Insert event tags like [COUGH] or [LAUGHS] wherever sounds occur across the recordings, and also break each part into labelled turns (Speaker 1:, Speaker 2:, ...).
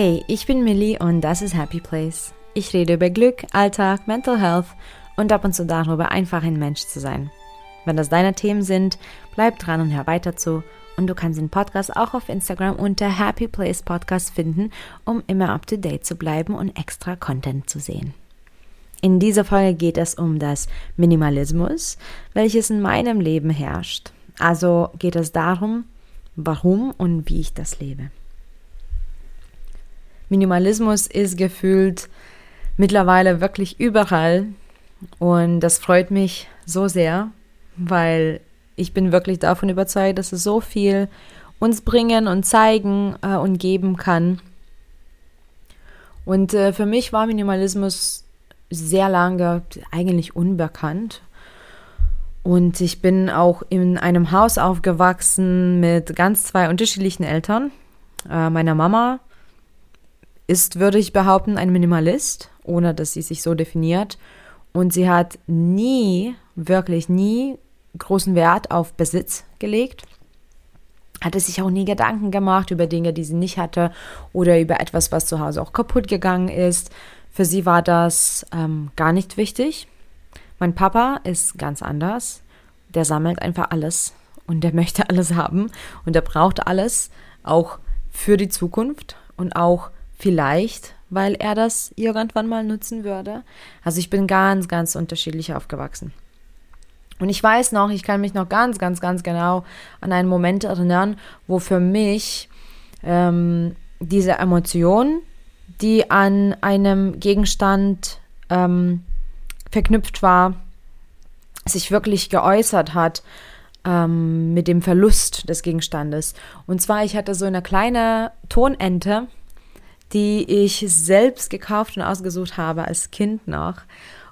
Speaker 1: Hey, ich bin Millie und das ist Happy Place. Ich rede über Glück, Alltag, Mental Health und ab und zu darüber, einfach ein Mensch zu sein. Wenn das deine Themen sind, bleib dran und hör weiter zu. Und du kannst den Podcast auch auf Instagram unter Happy Place Podcast finden, um immer up to date zu bleiben und extra Content zu sehen. In dieser Folge geht es um das Minimalismus, welches in meinem Leben herrscht. Also geht es darum, warum und wie ich das lebe. Minimalismus ist gefühlt mittlerweile wirklich überall und das freut mich so sehr, weil ich bin wirklich davon überzeugt, dass es so viel uns bringen und zeigen äh, und geben kann. Und äh, für mich war Minimalismus sehr lange eigentlich unbekannt. Und ich bin auch in einem Haus aufgewachsen mit ganz zwei unterschiedlichen Eltern. Äh, meine Mama ist, würde ich behaupten, ein Minimalist, ohne dass sie sich so definiert. Und sie hat nie, wirklich nie großen Wert auf Besitz gelegt. Hatte sich auch nie Gedanken gemacht über Dinge, die sie nicht hatte oder über etwas, was zu Hause auch kaputt gegangen ist. Für sie war das ähm, gar nicht wichtig. Mein Papa ist ganz anders. Der sammelt einfach alles und der [LAUGHS] möchte alles haben und der braucht alles, auch für die Zukunft und auch vielleicht, weil er das irgendwann mal nutzen würde. Also ich bin ganz, ganz unterschiedlich aufgewachsen. Und ich weiß noch, ich kann mich noch ganz, ganz, ganz genau an einen Moment erinnern, wo für mich ähm, diese Emotion die an einem Gegenstand ähm, verknüpft war, sich wirklich geäußert hat ähm, mit dem Verlust des Gegenstandes. Und zwar, ich hatte so eine kleine Tonente, die ich selbst gekauft und ausgesucht habe als Kind noch.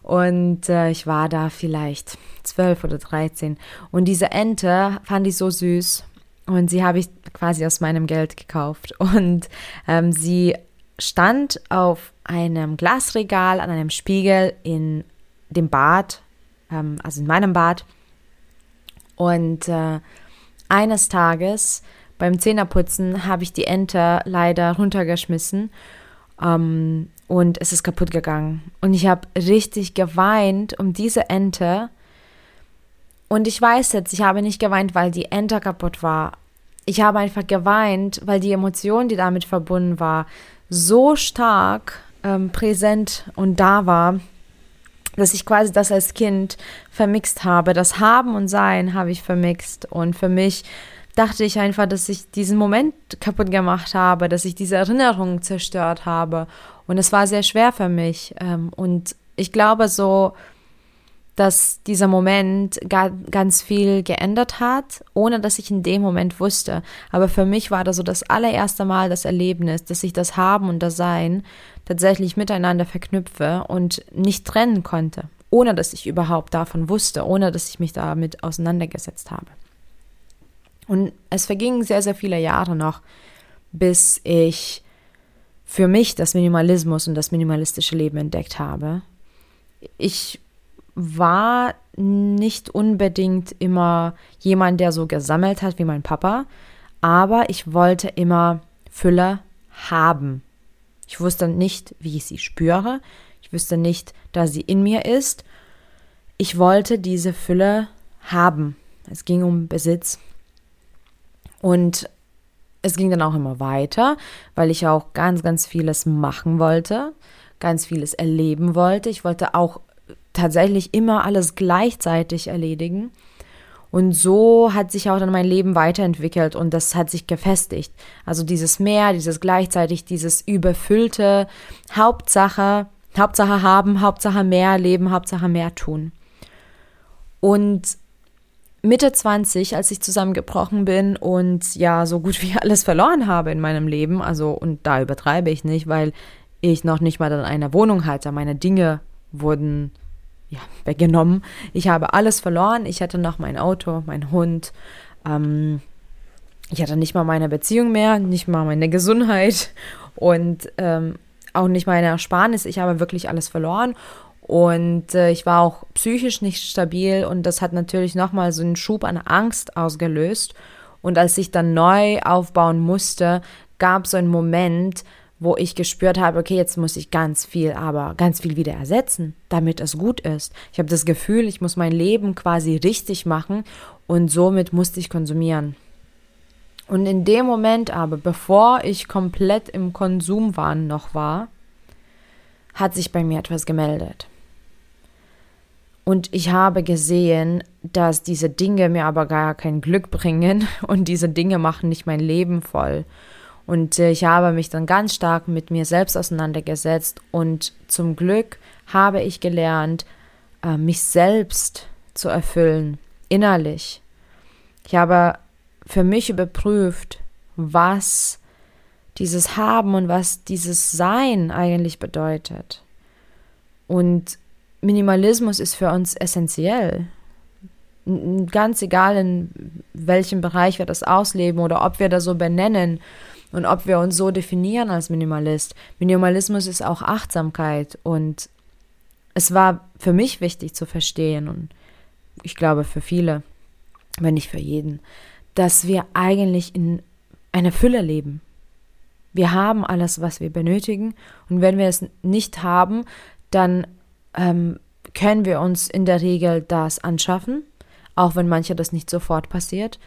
Speaker 1: Und äh, ich war da vielleicht zwölf oder dreizehn. Und diese Ente fand ich so süß. Und sie habe ich quasi aus meinem Geld gekauft. [LAUGHS] Und ähm, sie stand auf einem Glasregal an einem Spiegel in dem Bad, ähm, also in meinem Bad. Und äh, eines Tages beim Zähneputzen habe ich die Ente leider runtergeschmissen ähm, und es ist kaputt gegangen. Und ich habe richtig geweint um diese Ente. Und ich weiß jetzt, ich habe nicht geweint, weil die Ente kaputt war. Ich habe einfach geweint, weil die Emotion, die damit verbunden war, so stark ähm, präsent und da war, dass ich quasi das als Kind vermixt habe. Das Haben und Sein habe ich vermixt. Und für mich dachte ich einfach, dass ich diesen Moment kaputt gemacht habe, dass ich diese Erinnerung zerstört habe. Und es war sehr schwer für mich. Ähm, und ich glaube so, dass dieser Moment ganz viel geändert hat, ohne dass ich in dem Moment wusste. Aber für mich war das so das allererste Mal das Erlebnis, dass ich das Haben und das Sein tatsächlich miteinander verknüpfe und nicht trennen konnte, ohne dass ich überhaupt davon wusste, ohne dass ich mich damit auseinandergesetzt habe. Und es vergingen sehr, sehr viele Jahre noch, bis ich für mich das Minimalismus und das minimalistische Leben entdeckt habe. Ich war nicht unbedingt immer jemand, der so gesammelt hat wie mein Papa, aber ich wollte immer Fülle haben. Ich wusste nicht, wie ich sie spüre. Ich wusste nicht, dass sie in mir ist. Ich wollte diese Fülle haben. Es ging um Besitz. Und es ging dann auch immer weiter, weil ich auch ganz, ganz vieles machen wollte, ganz vieles erleben wollte. Ich wollte auch tatsächlich immer alles gleichzeitig erledigen. Und so hat sich auch dann mein Leben weiterentwickelt und das hat sich gefestigt. Also dieses Mehr, dieses gleichzeitig, dieses überfüllte Hauptsache, Hauptsache haben, Hauptsache mehr leben, Hauptsache mehr tun. Und Mitte 20, als ich zusammengebrochen bin und ja, so gut wie [LAUGHS] alles verloren habe in meinem Leben, also und da übertreibe ich nicht, weil ich noch nicht mal in einer Wohnung hatte, meine Dinge wurden ja, weggenommen. Ich habe alles verloren. Ich hatte noch mein Auto, mein Hund. Ähm, ich hatte nicht mal meine Beziehung mehr, nicht mal meine Gesundheit [LAUGHS] und ähm, auch nicht meine Ersparnis. Ich habe wirklich alles verloren. Und äh, ich war auch psychisch nicht stabil und das hat natürlich nochmal so einen Schub an Angst ausgelöst. Und als ich dann neu aufbauen musste, gab es so einen Moment, wo ich gespürt habe, okay, jetzt muss ich ganz viel, aber ganz viel wieder ersetzen, damit es gut ist. Ich habe das Gefühl, ich muss mein Leben quasi richtig machen und somit musste ich konsumieren. Und in dem Moment aber, bevor ich komplett im Konsumwahn noch war, hat sich bei mir etwas gemeldet. Und ich habe gesehen, dass diese Dinge mir aber gar kein Glück bringen [LAUGHS] und diese Dinge machen nicht mein Leben voll. Und äh, ich habe mich dann ganz stark mit mir selbst auseinandergesetzt und zum Glück habe ich gelernt, äh, mich selbst zu erfüllen, innerlich. Ich habe für mich überprüft, was dieses Haben und was dieses Sein eigentlich bedeutet. Und Minimalismus ist für uns essentiell. Ganz egal, in welchem Bereich wir das ausleben oder ob wir das so benennen und ob wir uns so definieren als Minimalist. Minimalismus ist auch Achtsamkeit und es war für mich wichtig zu verstehen und ich glaube für viele, wenn nicht für jeden, dass wir eigentlich in einer Fülle leben. Wir haben alles, was wir benötigen und wenn wir es nicht haben, dann ähm, können wir uns in der Regel das anschaffen, auch wenn manche das nicht sofort passiert.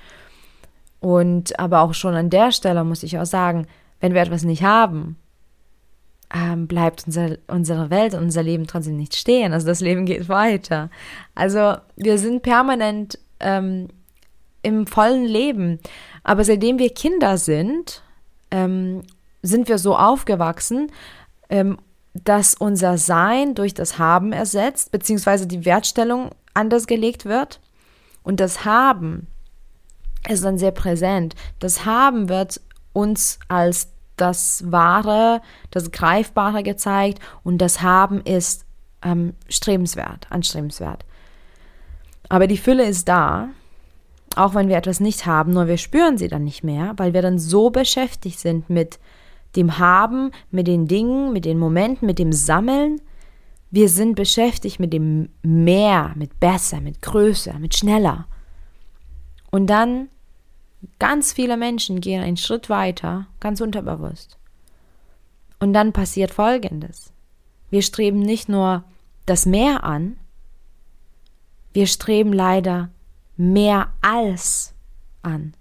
Speaker 1: Und aber auch schon an der Stelle muss ich auch sagen, wenn wir etwas nicht haben, ähm, bleibt unser, unsere Welt, unser Leben trotzdem nicht stehen. Also das Leben geht weiter. Also wir sind permanent ähm, im vollen Leben. Aber seitdem wir Kinder sind, ähm, sind wir so aufgewachsen, ähm, dass unser Sein durch das Haben ersetzt, beziehungsweise die Wertstellung anders gelegt wird. Und das Haben ist dann sehr präsent. Das Haben wird uns als das Wahre, das Greifbare gezeigt und das Haben ist ähm, strebenswert, anstrebenswert. Aber die Fülle ist da, auch wenn wir etwas nicht haben, nur wir spüren sie dann nicht mehr, weil wir dann so beschäftigt sind mit dem Haben, mit den Dingen, mit den Momenten, mit dem Sammeln. Wir sind beschäftigt mit dem Mehr, mit besser, mit größer, mit schneller. Und dann, ganz viele Menschen gehen einen Schritt weiter, ganz unterbewusst. Und dann passiert Folgendes. Wir streben nicht nur das Mehr an, wir streben leider mehr als an.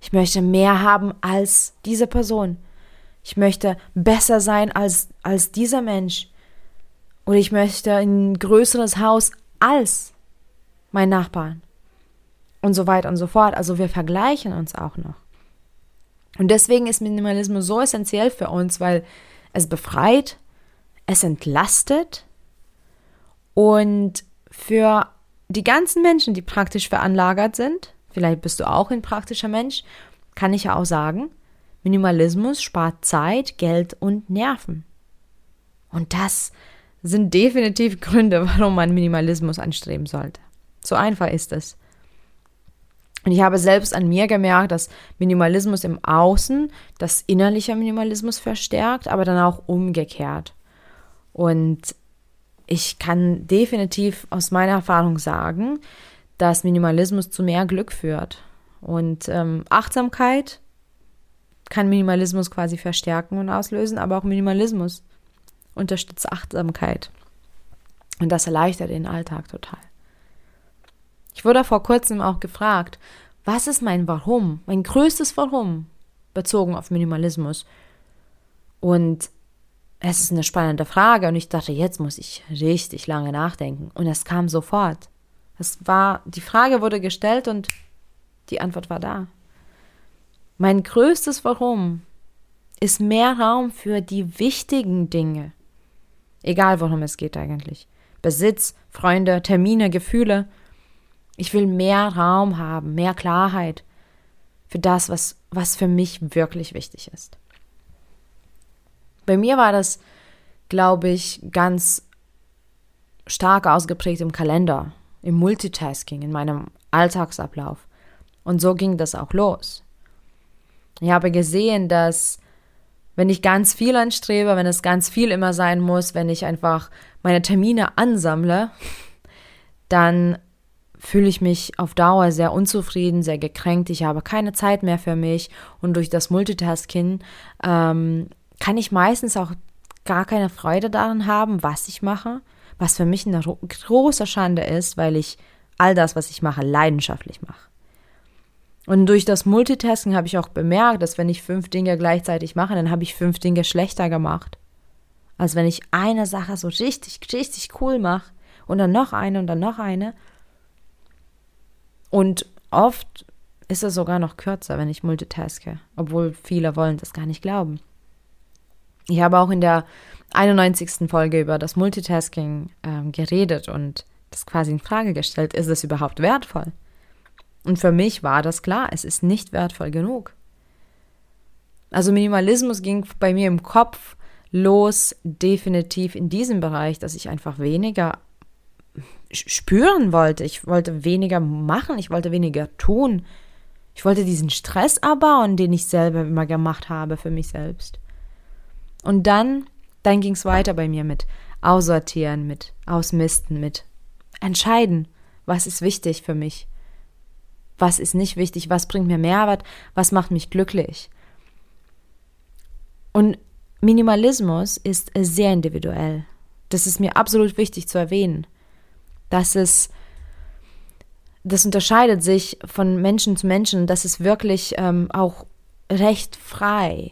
Speaker 1: Ich möchte mehr haben als diese Person. Ich möchte besser sein als, als dieser Mensch. Oder ich möchte ein größeres Haus als mein Nachbarn und so weiter und so fort. Also wir vergleichen uns auch noch. Und deswegen ist Minimalismus so essentiell für uns, weil es befreit, es entlastet und für die ganzen Menschen, die praktisch veranlagert sind, vielleicht bist du auch ein praktischer Mensch, kann ich ja auch sagen, Minimalismus spart Zeit, Geld und Nerven. Und das sind definitiv Gründe, warum man Minimalismus anstreben sollte. So einfach ist es. Und ich habe selbst an mir gemerkt, dass Minimalismus im Außen das innerliche Minimalismus verstärkt, aber dann auch umgekehrt. Und ich kann definitiv aus meiner Erfahrung sagen, dass Minimalismus zu mehr Glück führt. Und ähm, Achtsamkeit kann Minimalismus quasi verstärken und auslösen, aber auch Minimalismus unterstützt Achtsamkeit. Und das erleichtert den Alltag total. Ich wurde vor kurzem auch gefragt, was ist mein Warum, mein größtes Warum bezogen auf Minimalismus? Und es ist eine spannende Frage und ich dachte, jetzt muss ich richtig lange nachdenken. Und es kam sofort. Es war, die Frage wurde gestellt und die Antwort war da. Mein größtes Warum ist mehr Raum für die wichtigen Dinge. Egal worum es geht eigentlich. Besitz, Freunde, Termine, Gefühle. Ich will mehr Raum haben, mehr Klarheit für das, was, was für mich wirklich wichtig ist. Bei mir war das, glaube ich, ganz stark ausgeprägt im Kalender, im Multitasking, in meinem Alltagsablauf. Und so ging das auch los. Ich habe gesehen, dass wenn ich ganz viel anstrebe, wenn es ganz viel immer sein muss, wenn ich einfach meine Termine ansammle, dann fühle ich mich auf Dauer sehr unzufrieden, sehr gekränkt. Ich habe keine Zeit mehr für mich und durch das Multitasking ähm, kann ich meistens auch gar keine Freude daran haben, was ich mache, was für mich eine große Schande ist, weil ich all das, was ich mache, leidenschaftlich mache. Und durch das Multitasking habe ich auch bemerkt, dass wenn ich fünf Dinge gleichzeitig mache, dann habe ich fünf Dinge schlechter gemacht. Als wenn ich eine Sache so richtig, richtig cool mache und dann noch eine und dann noch eine. Und oft ist es sogar noch kürzer, wenn ich multitaske, obwohl viele wollen das gar nicht glauben. Ich habe auch in der 91. Folge über das Multitasking ähm, geredet und das quasi in Frage gestellt, ist es überhaupt wertvoll? Und für mich war das klar, es ist nicht wertvoll genug. Also Minimalismus ging bei mir im Kopf los, definitiv in diesem Bereich, dass ich einfach weniger spüren wollte. Ich wollte weniger machen, ich wollte weniger tun. Ich wollte diesen Stress abbauen, den ich selber immer gemacht habe für mich selbst. Und dann, dann ging es weiter bei mir mit Aussortieren, mit Ausmisten, mit Entscheiden, was ist wichtig für mich, was ist nicht wichtig, was bringt mir Mehrwert, was macht mich glücklich. Und Minimalismus ist sehr individuell. Das ist mir absolut wichtig zu erwähnen. Dass es, das unterscheidet sich von Menschen zu Menschen, das ist wirklich ähm, auch recht frei.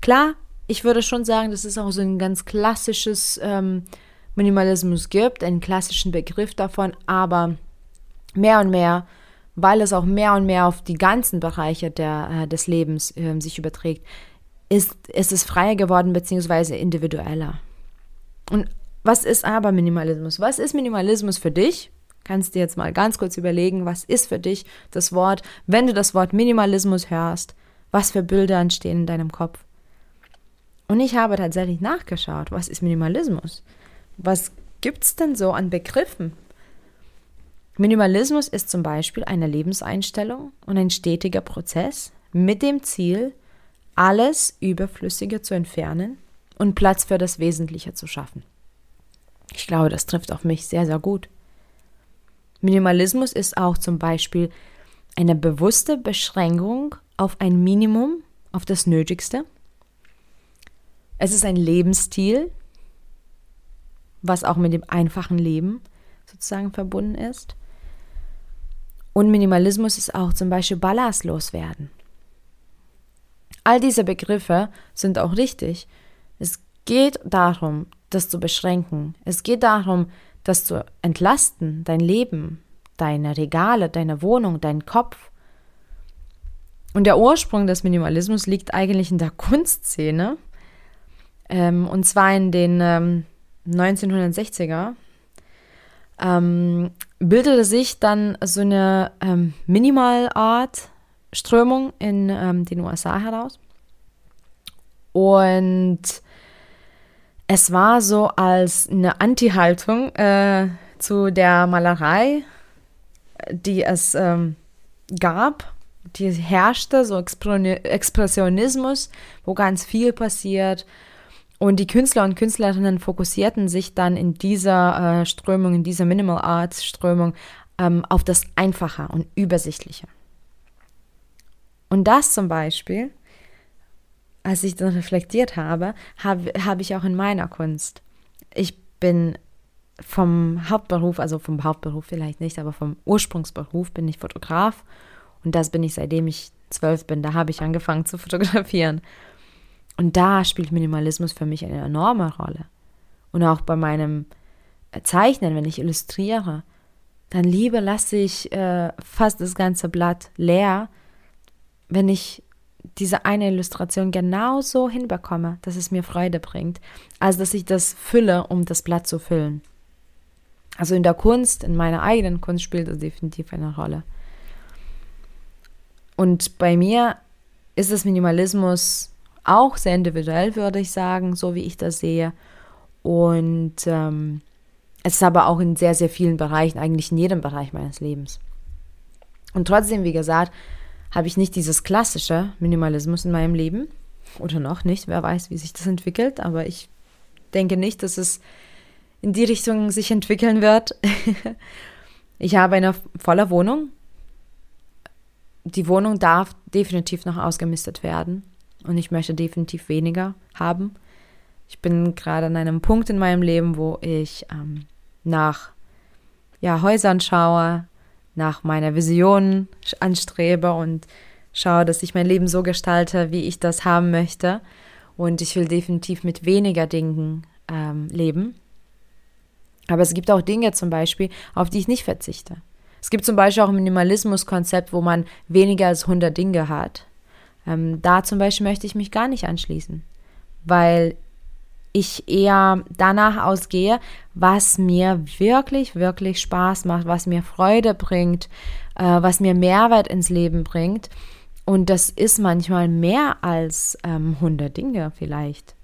Speaker 1: Klar, ich würde schon sagen, dass es auch so ein ganz klassisches ähm, Minimalismus gibt, einen klassischen Begriff davon, aber mehr und mehr weil es auch mehr und mehr auf die ganzen Bereiche der, äh, des Lebens äh, sich überträgt, ist, ist es freier geworden bzw. individueller. Und was ist aber Minimalismus? Was ist Minimalismus für dich? Kannst du jetzt mal ganz kurz überlegen, was ist für dich das Wort, wenn du das Wort Minimalismus hörst, was für Bilder entstehen in deinem Kopf? Und ich habe tatsächlich nachgeschaut, was ist Minimalismus? Was gibt es denn so an Begriffen? Minimalismus ist zum Beispiel eine Lebenseinstellung und ein stetiger Prozess mit dem Ziel, alles Überflüssige zu entfernen und Platz für das Wesentliche zu schaffen. Ich glaube, das trifft auf mich sehr, sehr gut. Minimalismus ist auch zum Beispiel eine bewusste Beschränkung auf ein Minimum, auf das Nötigste. Es ist ein Lebensstil, was auch mit dem einfachen Leben sozusagen verbunden ist. Und Minimalismus ist auch zum Beispiel ballastlos werden. All diese Begriffe sind auch richtig. Es geht darum, das zu beschränken. Es geht darum, das zu entlasten, dein Leben, deine Regale, deine Wohnung, dein Kopf. Und der Ursprung des Minimalismus liegt eigentlich in der [LAUGHS] Kunstszene. Ähm, und zwar in den ähm, 1960er. Ähm, bildete sich dann so eine ähm, Minimalart-Strömung in ähm, den USA heraus. Und es war so als eine Anti-Haltung äh, zu der Malerei, die es ähm, gab, die herrschte, so Expressionismus, wo ganz viel passiert, und die Künstler und Künstlerinnen fokussierten sich dann in dieser äh, Strömung, in dieser Minimal Arts Strömung ähm, auf das Einfache und Übersichtliche. Und das zum Beispiel, als ich dann reflektiert habe, habe hab ich auch in meiner Kunst. Ich bin vom Hauptberuf, also vom Hauptberuf vielleicht nicht, aber vom Ursprungsberuf bin ich Fotograf. Und das bin ich seitdem ich zwölf bin. Da habe ich angefangen zu fotografieren. Und da spielt Minimalismus für mich eine enorme Rolle. Und auch bei meinem Zeichnen, wenn ich illustriere, dann lieber lasse ich äh, fast das ganze Blatt leer, wenn ich diese eine Illustration genauso hinbekomme, dass es mir Freude bringt, als dass ich das fülle, um das Blatt zu füllen. Also in der Kunst, in meiner eigenen Kunst spielt das definitiv eine Rolle. Und bei mir ist es Minimalismus auch sehr individuell, würde ich sagen, so wie ich das sehe. Und ähm, es ist aber auch in sehr, sehr vielen Bereichen, eigentlich in jedem Bereich meines Lebens. Und trotzdem, wie gesagt, habe ich nicht dieses klassische Minimalismus in meinem Leben. Oder noch nicht, wer weiß, wie sich das entwickelt. Aber ich denke nicht, dass es in die Richtung sich entwickeln wird. [LAUGHS] ich habe eine volle Wohnung. Die Wohnung darf definitiv noch ausgemistet werden. Und ich möchte definitiv weniger haben. Ich bin gerade an einem Punkt in meinem Leben, wo ich ähm, nach ja, Häusern schaue, nach meiner Vision anstrebe und schaue, dass ich mein Leben so gestalte, wie ich das haben möchte. Und ich will definitiv mit weniger Dingen ähm, leben. Aber es gibt auch Dinge zum Beispiel, auf die ich nicht verzichte. Es gibt zum Beispiel auch ein Minimalismus-Konzept, wo man weniger als 100 Dinge hat. Ähm, da zum Beispiel möchte ich mich gar nicht anschließen, weil ich eher danach ausgehe, was mir wirklich, wirklich Spaß macht, was mir Freude bringt, äh, was mir Mehrwert ins Leben bringt. Und das ist manchmal mehr als ähm, 100 Dinge vielleicht.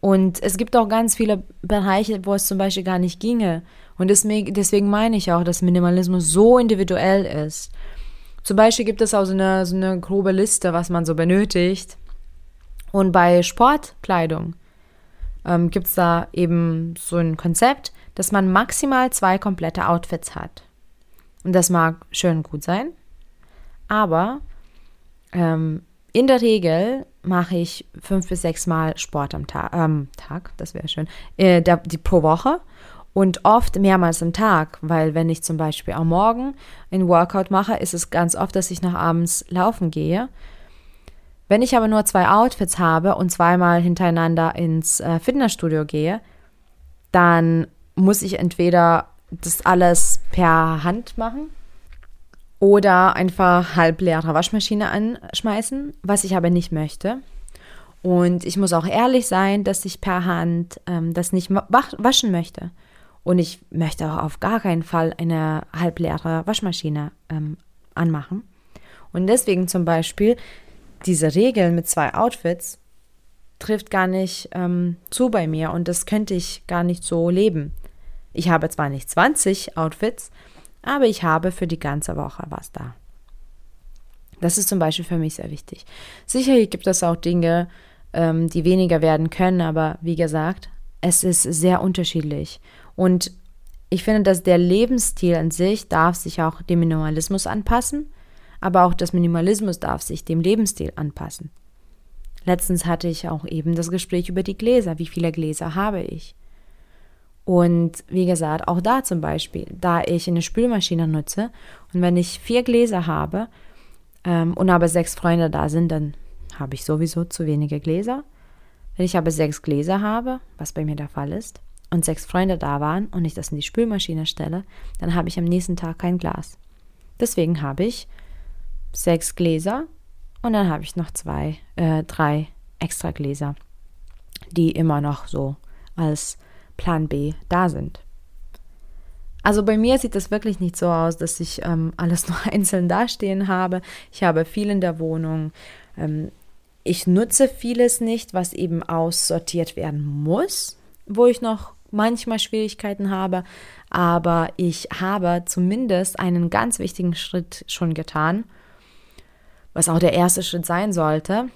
Speaker 1: Und es gibt auch ganz viele Bereiche, wo es zum Beispiel gar nicht ginge. Und deswegen, deswegen meine ich auch, dass Minimalismus so individuell ist. Zum Beispiel gibt es auch so eine, so eine grobe Liste, was man so benötigt. Und bei Sportkleidung ähm, gibt es da eben so ein Konzept, dass man maximal zwei komplette Outfits hat. Und das mag schön gut sein, aber ähm, in der Regel mache ich fünf bis sechs Mal Sport am Ta ähm, Tag, das wäre schön, äh, der, die pro Woche und oft mehrmals am Tag, weil wenn ich zum Beispiel am Morgen ein Workout mache, ist es ganz oft, dass ich nach abends laufen gehe wenn ich aber nur zwei Outfits habe und zweimal hintereinander ins äh, Fitnessstudio gehe, dann muss ich entweder das alles per Hand machen oder einfach halbleere Waschmaschine anschmeißen, was ich aber nicht möchte. Und ich muss auch ehrlich sein, dass ich per Hand ähm, das nicht waschen möchte. Und ich möchte auch auf gar keinen Fall eine halbleere Waschmaschine ähm, anmachen. Und deswegen zum Beispiel diese Regel mit zwei Outfits trifft gar nicht ähm, zu bei mir und das könnte ich gar nicht so leben. Ich habe zwar nicht 20 Outfits, aber ich habe für die ganze Woche was da. Das ist zum Beispiel für mich sehr wichtig. Sicherlich gibt es auch Dinge, ähm, die weniger werden können, aber wie gesagt, es ist sehr unterschiedlich. Und ich finde, dass der Lebensstil an sich darf sich auch dem Minimalismus anpassen aber auch das Minimalismus darf sich dem Lebensstil anpassen. Letztens hatte ich auch eben das Gespräch über die Gläser. Wie viele Gläser habe ich? Und wie gesagt, auch da zum Beispiel, da ich eine Spülmaschine nutze und wenn ich vier Gläser habe ähm, und aber sechs Freunde da sind, dann habe ich sowieso zu wenige Gläser. Wenn ich aber sechs Gläser habe, was bei mir der Fall ist, und sechs Freunde da waren und ich das in die Spülmaschine stelle, dann habe ich am nächsten Tag kein Glas. Deswegen habe ich sechs Gläser und dann habe ich noch zwei, äh, drei extra Gläser, die immer noch so als Plan B da sind. Also bei mir sieht das wirklich nicht so aus, dass ich ähm, alles [LAUGHS] nur einzeln dastehen habe. Ich habe viel in der Wohnung. Ähm, ich nutze vieles nicht, was eben aussortiert werden muss, wo ich noch manchmal Schwierigkeiten habe. Aber ich habe zumindest einen ganz wichtigen Schritt schon getan was auch der erste Schritt sein sollte.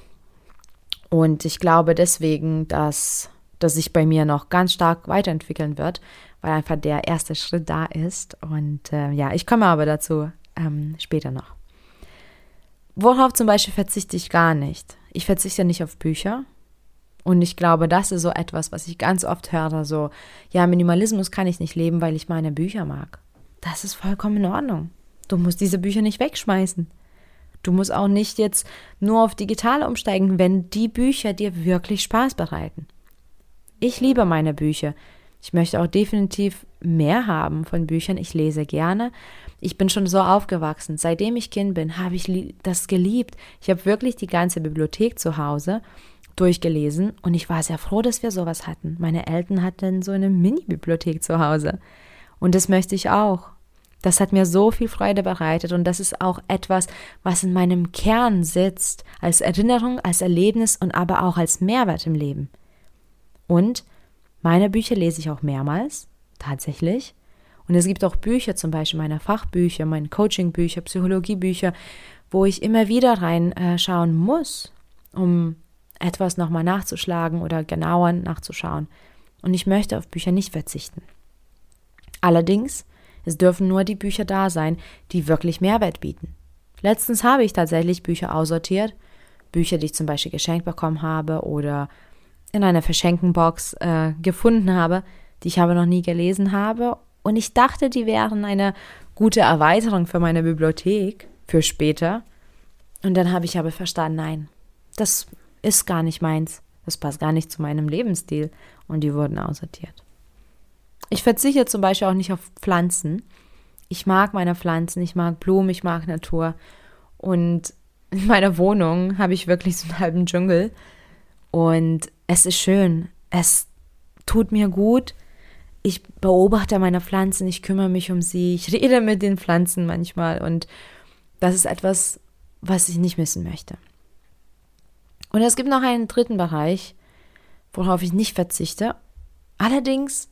Speaker 1: Und ich glaube deswegen, dass das sich bei mir noch ganz stark weiterentwickeln wird, weil einfach der erste Schritt da ist. Und äh, ja, ich komme aber dazu ähm, später noch. Worauf zum Beispiel verzichte ich gar nicht? Ich verzichte nicht auf Bücher. Und ich glaube, das ist so etwas, was ich ganz oft höre, so, ja, Minimalismus kann ich nicht leben, weil ich meine Bücher mag. Das ist vollkommen in Ordnung. Du musst diese Bücher nicht wegschmeißen. Du musst auch nicht jetzt nur auf digital umsteigen, wenn die Bücher dir wirklich Spaß bereiten. Ich liebe meine Bücher. Ich möchte auch definitiv mehr haben von Büchern. Ich lese gerne. Ich bin schon so aufgewachsen. Seitdem ich Kind bin, habe ich das geliebt. Ich habe wirklich die ganze Bibliothek zu Hause durchgelesen und ich war sehr froh, dass wir sowas hatten. Meine Eltern hatten so eine Mini-Bibliothek zu Hause. Und das möchte ich auch. Das hat mir so viel Freude bereitet und das ist auch etwas, was in meinem Kern sitzt, als Erinnerung, als Erlebnis und aber auch als Mehrwert im Leben. Und meine Bücher lese ich auch mehrmals, tatsächlich. Und es gibt auch Bücher, zum Beispiel meine Fachbücher, meine Coachingbücher, Psychologiebücher, wo ich immer wieder reinschauen muss, um etwas nochmal nachzuschlagen oder genauer nachzuschauen. Und ich möchte auf Bücher nicht verzichten. Allerdings es dürfen nur die Bücher da sein, die wirklich Mehrwert bieten. Letztens habe ich tatsächlich Bücher aussortiert, Bücher, die ich zum Beispiel geschenkt bekommen habe oder in einer Verschenkenbox äh, gefunden habe, die ich aber noch nie gelesen habe. Und ich dachte, die wären eine gute Erweiterung für meine Bibliothek für später. Und dann habe ich aber verstanden, nein, das ist gar nicht meins. Das passt gar nicht zu meinem Lebensstil. Und die wurden aussortiert. Ich verzichte zum Beispiel auch nicht auf Pflanzen. Ich mag meine Pflanzen, ich mag Blumen, ich mag Natur. Und in meiner Wohnung habe ich wirklich so einen halben Dschungel. Und es ist schön. Es tut mir gut. Ich beobachte meine Pflanzen, ich kümmere mich um sie, ich rede mit den Pflanzen manchmal und das ist etwas, was ich nicht missen möchte. Und es gibt noch einen dritten Bereich, worauf ich nicht verzichte. Allerdings,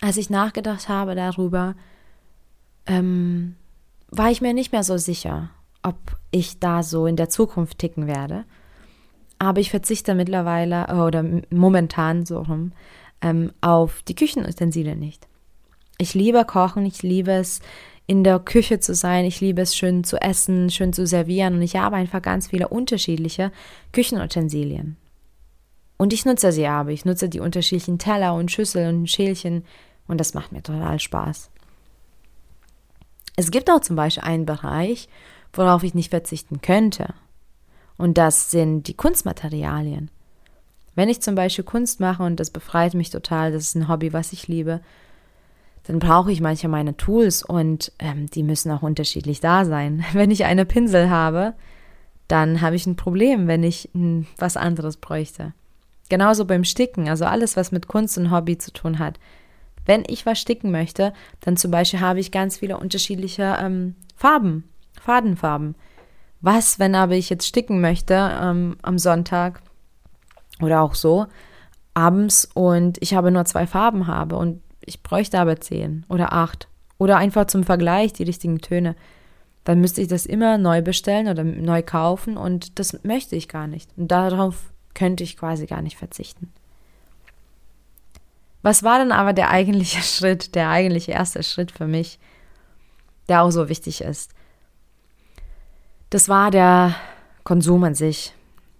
Speaker 1: als ich nachgedacht habe darüber, ähm, war ich mir nicht mehr so sicher, ob ich da so in der Zukunft ticken werde. Aber ich verzichte mittlerweile äh, oder momentan so rum ähm, auf die Küchenutensilien nicht. Ich liebe Kochen, ich liebe es, in der Küche zu sein, ich liebe es, schön zu essen, schön zu servieren und ich habe einfach ganz viele unterschiedliche Küchenutensilien. Und ich nutze sie aber. Ich nutze die unterschiedlichen Teller und Schüsseln und Schälchen und das macht mir total Spaß. Es gibt auch zum Beispiel einen Bereich, worauf ich nicht verzichten könnte. Und das sind die Kunstmaterialien. Wenn ich zum Beispiel Kunst mache und das befreit mich total, das ist ein Hobby, was ich liebe, dann brauche ich manchmal meine Tools und ähm, die müssen auch unterschiedlich da sein. [LAUGHS] Wenn ich eine Pinsel habe, dann habe ich ein Problem, wenn ich hm, was anderes bräuchte. Genauso beim Sticken, also alles, was mit Kunst und Hobby zu tun hat. Wenn ich was sticken möchte, dann zum Beispiel habe ich ganz viele unterschiedliche ähm, Farben, Fadenfarben. Was, wenn aber ich jetzt sticken möchte ähm, am Sonntag oder auch so abends und ich habe nur zwei Farben habe und ich bräuchte aber zehn oder acht oder einfach zum Vergleich die richtigen Töne, dann müsste ich das immer neu bestellen oder neu kaufen und das möchte ich gar nicht. Und darauf könnte ich quasi gar nicht verzichten. Was war denn aber der eigentliche [LAUGHS] Schritt, der eigentliche erste Schritt für mich, der auch so wichtig ist? Das war der Konsum an sich.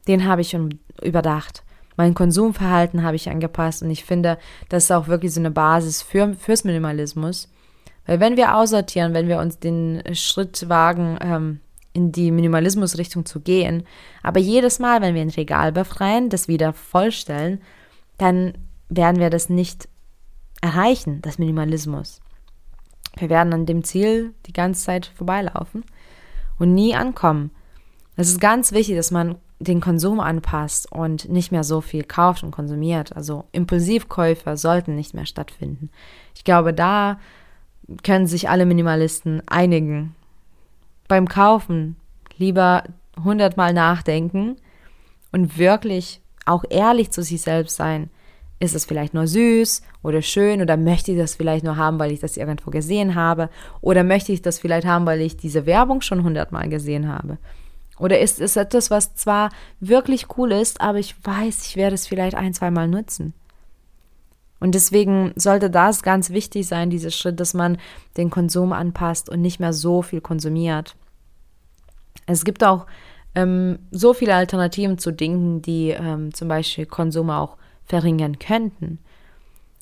Speaker 1: Den habe ich schon überdacht. Mein Konsumverhalten habe ich angepasst und ich finde, das ist auch wirklich so eine Basis für, fürs Minimalismus. Weil wenn wir aussortieren, wenn wir uns den Schritt wagen, ähm, in die Minimalismusrichtung zu gehen, aber jedes Mal, wenn wir ein Regal befreien, das wieder vollstellen, dann werden wir das nicht erreichen, das Minimalismus. Wir werden an dem Ziel die ganze Zeit vorbeilaufen und nie ankommen. Es ist ganz wichtig, dass man den Konsum anpasst und nicht mehr so viel kauft und konsumiert. Also Impulsivkäufe sollten nicht mehr stattfinden. Ich glaube, da können sich alle Minimalisten einigen. Beim Kaufen lieber hundertmal nachdenken und wirklich auch ehrlich zu sich selbst sein. Ist es vielleicht nur süß oder schön oder möchte ich das vielleicht nur haben, weil ich das irgendwo gesehen habe? Oder möchte ich das vielleicht haben, weil ich diese Werbung schon hundertmal gesehen habe? Oder ist es etwas, was zwar wirklich cool ist, aber ich weiß, ich werde es vielleicht ein, zweimal nutzen? Und deswegen sollte das ganz wichtig sein, dieser Schritt, dass man den Konsum anpasst und nicht mehr so viel konsumiert. Es gibt auch ähm, so viele Alternativen zu Dingen, die ähm, zum Beispiel Konsum auch verringern könnten.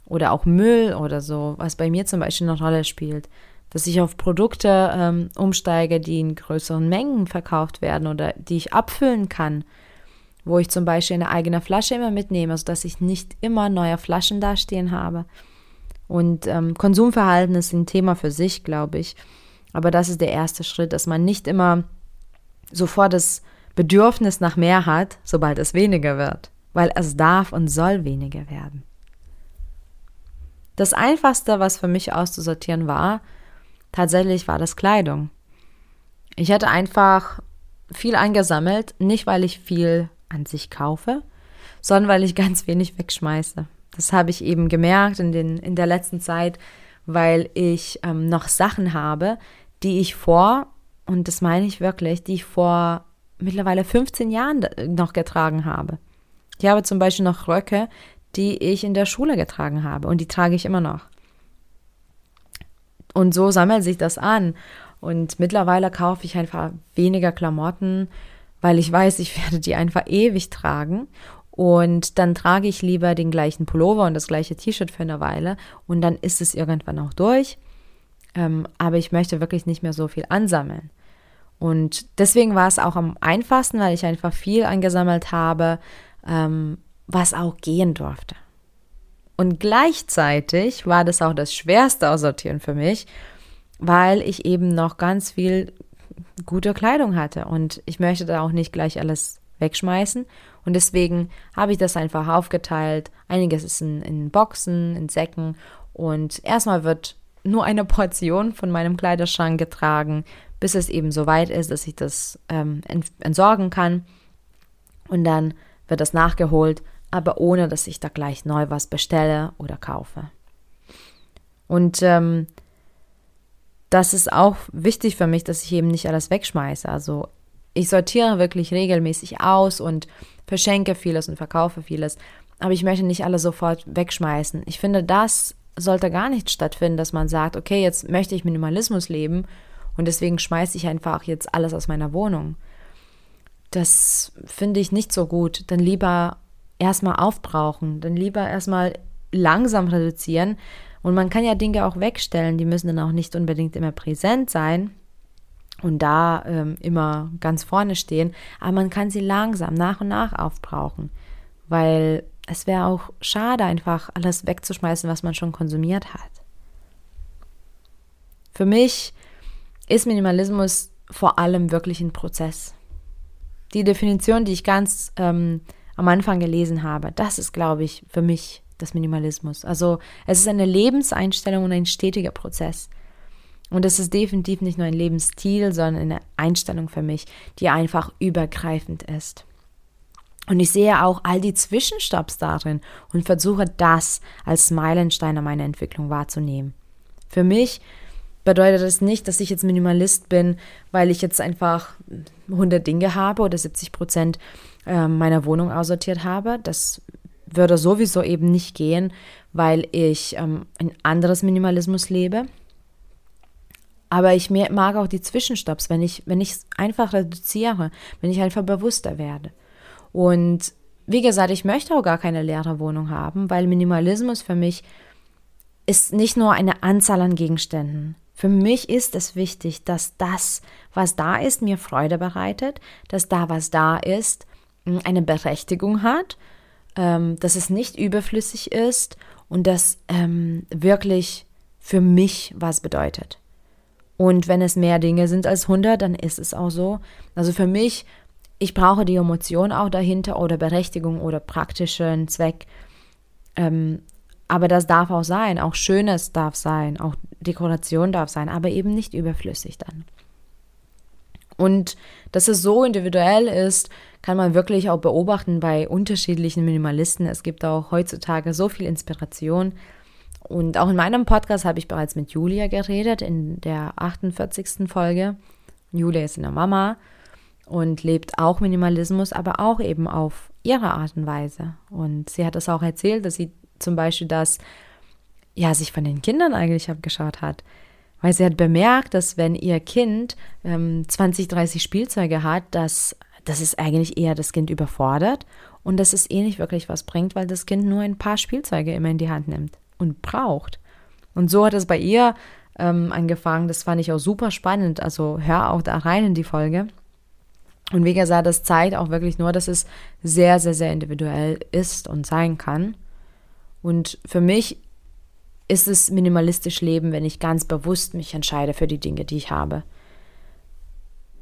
Speaker 1: Oder auch Müll oder so, was bei mir zum Beispiel eine Rolle spielt. Dass ich auf Produkte ähm, umsteige, die in größeren Mengen verkauft werden oder die ich abfüllen kann. Wo ich zum Beispiel eine eigene Flasche immer mitnehme, sodass ich nicht immer neue Flaschen dastehen habe. Und ähm, Konsumverhalten ist ein Thema für sich, glaube ich. Aber das ist der erste Schritt, dass man nicht immer sofort das Bedürfnis nach mehr hat, sobald es weniger wird weil es darf und soll weniger werden. Das Einfachste, was für mich auszusortieren war, tatsächlich war das Kleidung. Ich hatte einfach viel eingesammelt, nicht weil ich viel an sich kaufe, sondern weil ich ganz wenig wegschmeiße. Das habe ich eben gemerkt in, den, in der letzten Zeit, weil ich ähm, noch Sachen habe, die ich vor, und das meine ich wirklich, die ich vor mittlerweile 15 Jahren noch getragen habe. Ich habe zum Beispiel noch Röcke, die ich in der Schule getragen habe und die trage ich immer noch. Und so sammelt sich das an. Und mittlerweile kaufe ich einfach weniger Klamotten, weil ich weiß, ich [LAUGHS] werde die einfach ewig tragen. Und dann trage ich lieber den gleichen Pullover und das gleiche T-Shirt für eine Weile und dann ist es irgendwann auch durch. Ähm, aber ich möchte wirklich nicht mehr so viel ansammeln. Und deswegen war es auch am einfachsten, weil ich einfach viel angesammelt habe, ähm, was auch gehen durfte. Und gleichzeitig war das auch das schwerste Aussortieren für mich, weil ich eben noch ganz viel gute Kleidung hatte. Und ich möchte da auch nicht gleich alles wegschmeißen. Und deswegen habe ich das einfach aufgeteilt. Einiges ist in, in Boxen, in Säcken. Und erstmal wird nur eine Portion von meinem Kleiderschrank getragen, bis es eben so weit ist, dass ich das ähm, entsorgen kann. Und dann wird das nachgeholt, aber ohne dass ich da gleich neu was bestelle oder kaufe. Und ähm, das ist auch wichtig für mich, dass ich eben nicht alles wegschmeiße. Also ich sortiere wirklich regelmäßig aus und verschenke vieles und verkaufe vieles. Aber ich möchte nicht alles sofort wegschmeißen. Ich finde, das sollte gar nicht stattfinden, dass man sagt, okay, jetzt möchte ich Minimalismus leben und deswegen schmeiße ich einfach jetzt alles aus meiner Wohnung. Das finde ich nicht so gut. Dann lieber erstmal aufbrauchen, dann lieber erstmal langsam reduzieren. Und man kann ja Dinge auch wegstellen, die müssen dann auch nicht unbedingt immer präsent sein und da ähm, immer ganz vorne stehen, aber man kann sie langsam nach und nach aufbrauchen, weil es wäre auch schade, einfach alles wegzuschmeißen, was man schon konsumiert hat. Für mich ist Minimalismus vor allem wirklich ein Prozess. Die Definition, die ich ganz ähm, am Anfang gelesen habe, das ist, glaube ich, für mich das Minimalismus. Also es ist eine Lebenseinstellung und ein stetiger Prozess. Und es ist definitiv nicht nur ein Lebensstil, sondern eine Einstellung für mich, die einfach übergreifend ist. Und ich sehe auch all die Zwischenstopps darin und versuche das als Meilenstein meiner Entwicklung wahrzunehmen. Für mich bedeutet das nicht, dass ich jetzt Minimalist bin, weil ich jetzt einfach 100 Dinge habe oder 70 Prozent ähm, meiner Wohnung aussortiert habe. Das würde sowieso eben nicht gehen, weil ich ähm, ein anderes Minimalismus lebe. Aber ich mag auch die Zwischenstopps, wenn ich, wenn ich einfach reduziere, wenn ich einfach bewusster werde. Und wie gesagt, ich möchte auch gar keine leere Wohnung haben, weil Minimalismus für mich ist nicht nur eine Anzahl an Gegenständen. Für mich ist es wichtig, dass das, was da ist, mir Freude bereitet, dass da, was da ist, eine Berechtigung hat, ähm, dass es nicht überflüssig ist und dass ähm, wirklich für mich was bedeutet. Und wenn es mehr Dinge sind als 100, dann ist es auch so. Also für mich, ich brauche die Emotion auch dahinter oder Berechtigung oder praktischen Zweck. Ähm, aber das darf auch sein, auch Schönes darf sein, auch Dekoration darf sein, aber eben nicht überflüssig dann. Und dass es so individuell ist, kann man wirklich auch beobachten bei unterschiedlichen Minimalisten. Es gibt auch heutzutage so viel Inspiration. Und auch in meinem Podcast habe ich bereits mit Julia geredet, in der 48. Folge. Julia ist eine Mama und lebt auch Minimalismus, aber auch eben auf ihre Art und Weise. Und sie hat es auch erzählt, dass sie zum Beispiel das, ja, sich von den Kindern eigentlich abgeschaut hat. Weil sie hat bemerkt, dass wenn ihr Kind ähm, 20, 30 Spielzeuge hat, dass das ist eigentlich eher das Kind überfordert und dass es eh nicht wirklich was bringt, weil das Kind nur ein paar Spielzeuge immer in die Hand nimmt und braucht. Und so hat es bei ihr ähm, angefangen. Das fand ich auch super spannend. Also hör auch da rein in die Folge. Und wie gesagt, das zeigt auch wirklich nur, dass es sehr, sehr, sehr individuell ist und sein kann. Und für mich ist es minimalistisch Leben, wenn ich ganz bewusst mich entscheide für die Dinge, die ich habe.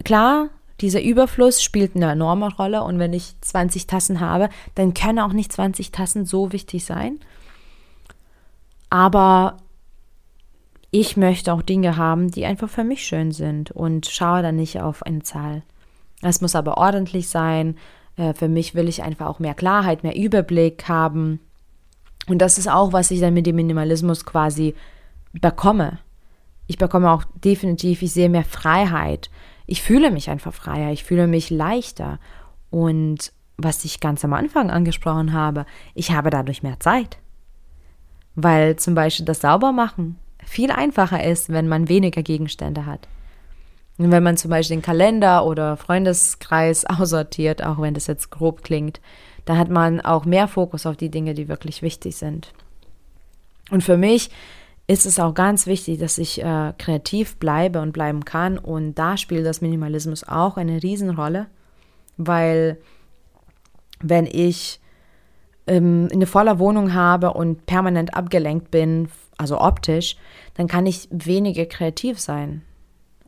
Speaker 1: Klar, dieser Überfluss spielt eine enorme Rolle und wenn ich 20 Tassen habe, dann können auch nicht 20 Tassen so wichtig sein. Aber ich möchte auch Dinge haben, die einfach für mich schön sind und schaue dann nicht auf eine Zahl. Es muss aber ordentlich sein. Äh, für mich will ich einfach auch mehr Klarheit, mehr Überblick haben. Und das ist auch, was ich dann mit dem Minimalismus quasi bekomme. Ich bekomme auch definitiv, ich sehe mehr Freiheit. Ich fühle mich einfach freier, ich fühle mich leichter. Und was ich ganz am Anfang angesprochen habe, ich habe dadurch mehr Zeit weil zum Beispiel das Saubermachen viel einfacher ist, wenn man weniger Gegenstände hat. Und wenn man zum Beispiel den Kalender oder Freundeskreis [LAUGHS] aussortiert, auch wenn das jetzt grob klingt, da hat man auch mehr Fokus auf die Dinge, die wirklich wichtig sind. Und für mich ist es auch ganz wichtig, dass ich äh, kreativ bleibe und bleiben kann. Und da spielt das Minimalismus auch eine Riesenrolle, weil wenn ich ähm, eine voller Wohnung habe und permanent abgelenkt bin, also optisch, dann kann ich weniger kreativ sein.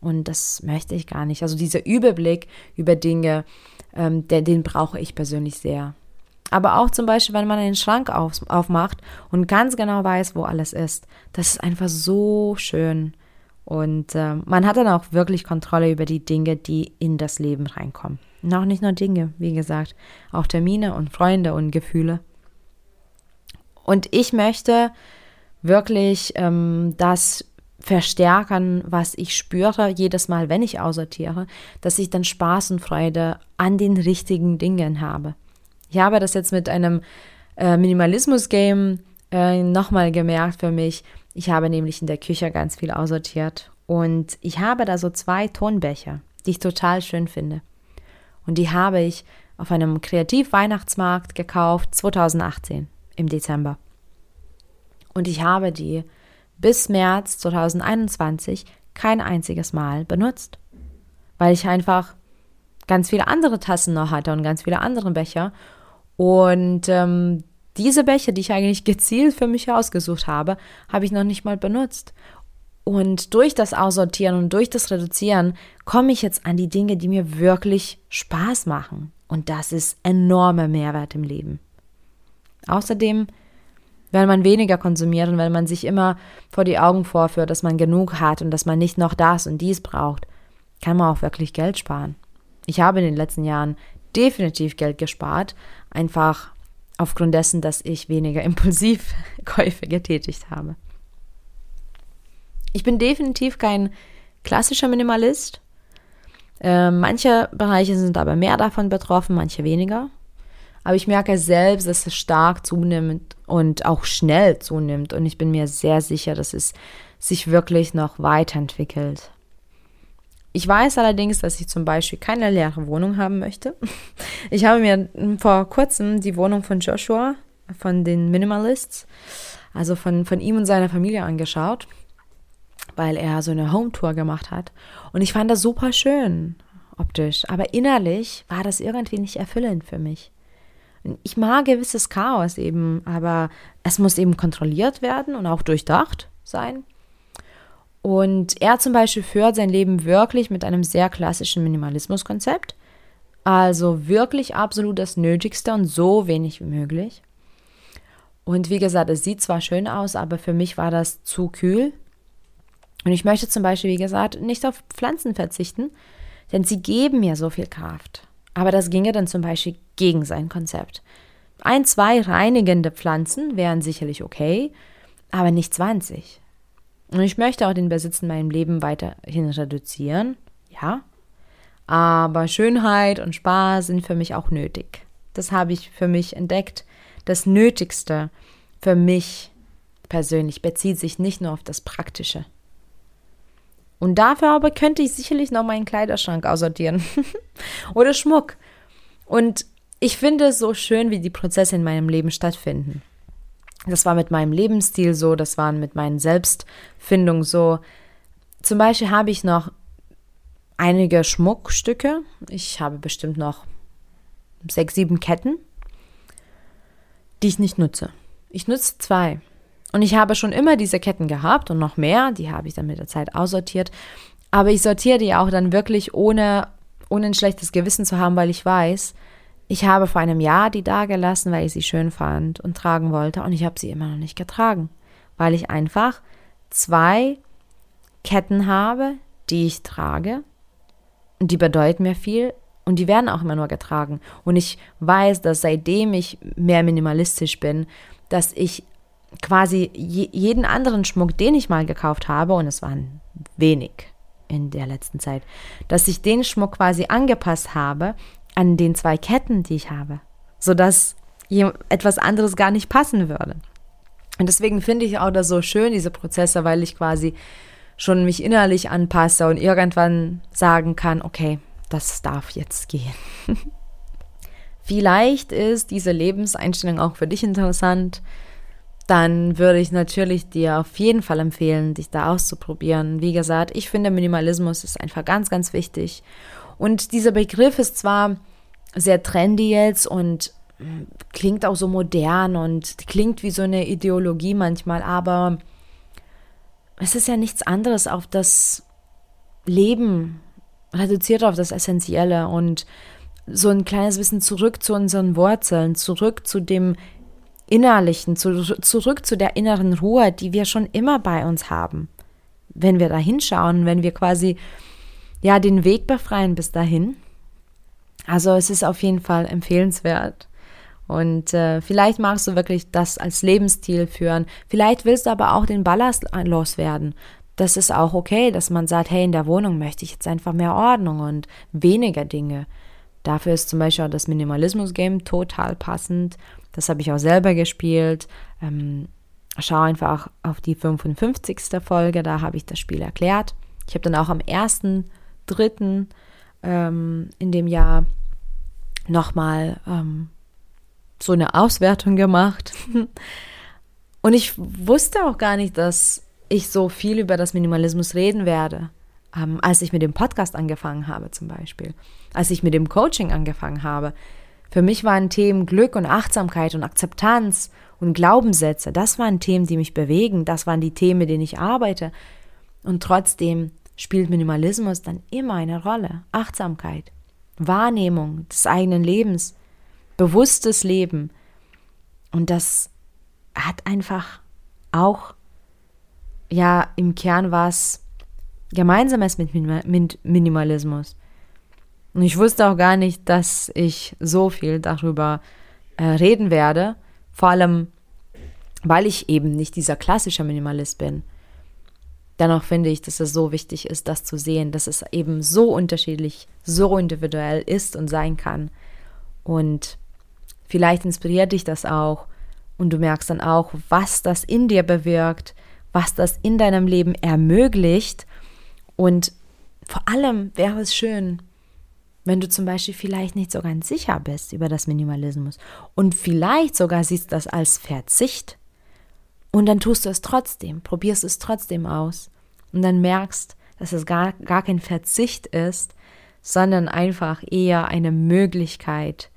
Speaker 1: Und das möchte ich gar nicht. Also dieser Überblick über Dinge, ähm, den, den brauche ich persönlich sehr. Aber auch zum Beispiel, wenn man einen Schrank auf, aufmacht und ganz genau weiß, wo alles ist. Das ist einfach so schön. Und äh, man hat dann auch wirklich Kontrolle über die Dinge, die in das Leben reinkommen. Und auch nicht nur Dinge, wie gesagt, auch Termine und Freunde und Gefühle. Und ich möchte wirklich ähm, das verstärken, was ich spüre jedes Mal, wenn ich aussortiere, dass ich dann Spaß und Freude an den richtigen Dingen habe. Ich habe das jetzt mit einem äh, Minimalismus-Game äh, nochmal gemerkt für mich. Ich habe nämlich in der Küche ganz viel aussortiert und ich habe da so zwei Tonbecher, die ich total schön finde. Und die habe ich auf einem Kreativ-Weihnachtsmarkt gekauft 2018 im Dezember. Und ich habe die bis März 2021 kein einziges Mal benutzt, weil ich einfach ganz viele andere Tassen noch hatte und ganz viele andere Becher und ähm, diese Becher, die ich eigentlich gezielt für mich ausgesucht habe, habe ich noch nicht mal benutzt. Und durch das Aussortieren und durch das Reduzieren komme ich jetzt an die Dinge, die mir wirklich Spaß machen. Und das ist enormer Mehrwert im Leben. Außerdem, wenn man weniger konsumiert und wenn man sich immer vor die Augen vorführt, dass man genug hat und dass man nicht noch das und dies braucht, kann man auch wirklich Geld sparen. Ich habe in den letzten Jahren definitiv Geld gespart, einfach aufgrund dessen, dass ich weniger [LAUGHS] Impulsivkäufe getätigt habe. Ich bin definitiv kein klassischer Minimalist. Äh, manche Bereiche sind aber mehr davon betroffen, manche weniger. Aber ich merke selbst, dass es stark zunimmt und auch schnell zunimmt. Und ich bin mir sehr sicher, dass es sich wirklich noch weiterentwickelt. Ich weiß allerdings, dass ich zum Beispiel keine leere Wohnung haben möchte. [LAUGHS] Ich habe mir vor kurzem die Wohnung von Joshua, von den Minimalists, also von, von ihm und seiner Familie angeschaut, weil er so eine Home-Tour gemacht hat. Und ich fand das super schön, optisch. Aber innerlich war das irgendwie nicht erfüllend für mich. Ich mag gewisses Chaos eben, aber es muss eben kontrolliert werden und auch durchdacht sein. Und er zum Beispiel führt sein Leben wirklich mit einem sehr klassischen Minimalismuskonzept. Also wirklich absolut das Nötigste und so wenig wie möglich. Und wie gesagt, es sieht zwar schön aus, aber für mich war das zu kühl. Und ich möchte zum Beispiel, wie gesagt, nicht auf Pflanzen verzichten, denn sie geben mir so viel Kraft. Aber das ginge dann zum Beispiel gegen sein Konzept. Ein, zwei reinigende Pflanzen wären sicherlich okay, aber nicht 20. Und ich möchte auch den Besitz in meinem Leben weiterhin reduzieren, ja. Aber Schönheit und Spaß sind für mich auch nötig. Das habe ich für mich entdeckt. Das Nötigste für mich persönlich bezieht sich nicht nur auf das Praktische. Und dafür aber könnte ich sicherlich noch meinen Kleiderschrank aussortieren. [LAUGHS] Oder Schmuck. Und ich finde es so schön, wie die Prozesse in meinem Leben stattfinden. Das war mit meinem Lebensstil so, das war mit meinen Selbstfindungen so. Zum Beispiel habe ich noch einige Schmuckstücke. Ich habe bestimmt noch sechs, sieben Ketten, die ich nicht nutze. Ich nutze zwei. Und ich habe schon immer diese Ketten gehabt und noch mehr. Die habe ich dann mit der Zeit aussortiert. Aber ich sortiere die auch dann wirklich ohne, ohne ein schlechtes Gewissen zu haben, weil ich weiß, ich habe vor einem Jahr die da gelassen, weil ich sie schön fand und tragen wollte und ich habe sie immer noch nicht getragen, weil ich einfach zwei Ketten habe, die ich trage und die bedeuten mir viel und die werden auch immer nur getragen. Und ich weiß, dass seitdem ich mehr minimalistisch bin, dass ich quasi jeden anderen Schmuck, den ich mal gekauft habe, und es waren wenig in der letzten Zeit, dass ich den Schmuck quasi angepasst habe an den zwei Ketten, die ich habe, sodass etwas anderes gar nicht passen würde. Und deswegen finde ich auch das so schön, diese Prozesse, weil ich quasi schon mich innerlich anpasse und irgendwann sagen kann, okay, das darf jetzt gehen. [LAUGHS] Vielleicht ist diese Lebenseinstellung auch für dich interessant. Dann würde ich natürlich dir auf jeden Fall empfehlen, dich da auszuprobieren. Wie gesagt, ich finde Minimalismus ist einfach ganz, ganz wichtig. Und dieser Begriff ist zwar sehr trendy jetzt und hm, klingt auch so modern und klingt wie so eine Ideologie manchmal, aber es ist ja nichts anderes auf das Leben reduziert auf das Essentielle und so ein kleines bisschen zurück zu unseren Wurzeln, zurück zu dem Innerlichen, zu, zurück zu der inneren Ruhe, die wir schon immer bei uns haben. Wenn wir da hinschauen, wenn wir quasi ja den Weg befreien bis dahin. Also es ist auf jeden Fall empfehlenswert. Und äh, vielleicht magst du wirklich das als Lebensstil führen. Vielleicht willst du aber auch den Ballast loswerden. Das ist auch okay, dass man sagt, hey, in der Wohnung möchte ich jetzt einfach mehr Ordnung und weniger Dinge. Dafür ist zum Beispiel auch das Minimalismus-Game total passend. Das habe ich auch selber gespielt. Ähm, schau einfach auf die 55. Folge, da habe ich das Spiel erklärt. Ich habe dann auch am 1.3. Ähm, in dem Jahr nochmal ähm, so eine Auswertung gemacht. [LAUGHS] Und ich wusste auch gar nicht, dass ich so viel über das Minimalismus reden werde, ähm, als ich mit dem Podcast angefangen habe zum Beispiel, als ich mit dem Coaching angefangen habe. Für mich waren Themen Glück und Achtsamkeit und Akzeptanz und Glaubenssätze, das waren Themen, die mich bewegen, das waren die Themen, mit denen ich arbeite. Und trotzdem spielt Minimalismus dann immer eine Rolle. Achtsamkeit, Wahrnehmung des eigenen Lebens, bewusstes Leben. Und das hat einfach auch, ja, im Kern was Gemeinsames mit, mit Minimalismus. Und ich wusste auch gar nicht, dass ich so viel darüber äh, reden werde. Vor allem, weil ich eben nicht dieser klassische Minimalist bin. Dennoch finde ich, dass es so wichtig ist, das zu sehen, dass es eben so unterschiedlich, so individuell ist und sein kann. Und vielleicht inspiriert dich das auch und du merkst dann auch, was das in dir bewirkt, was das in deinem Leben ermöglicht. Und vor allem wäre es schön, wenn du zum Beispiel vielleicht nicht so ganz sicher bist über das Minimalismus und vielleicht sogar siehst das als Verzicht und dann tust du es trotzdem, probierst es trotzdem aus und dann merkst, dass es gar, gar kein Verzicht ist, sondern einfach eher eine Möglichkeit,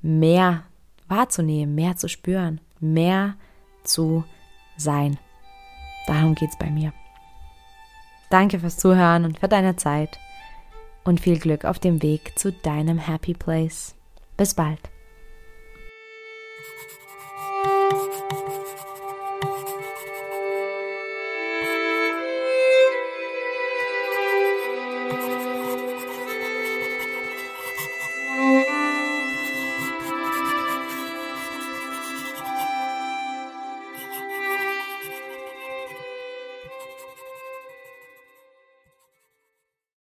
Speaker 1: mehr wahrzunehmen, mehr zu spüren, mehr zu sein. Darum geht es bei mir. Danke fürs Zuhören und für deine Zeit und viel Glück auf dem Weg zu deinem Happy Place. Bis bald.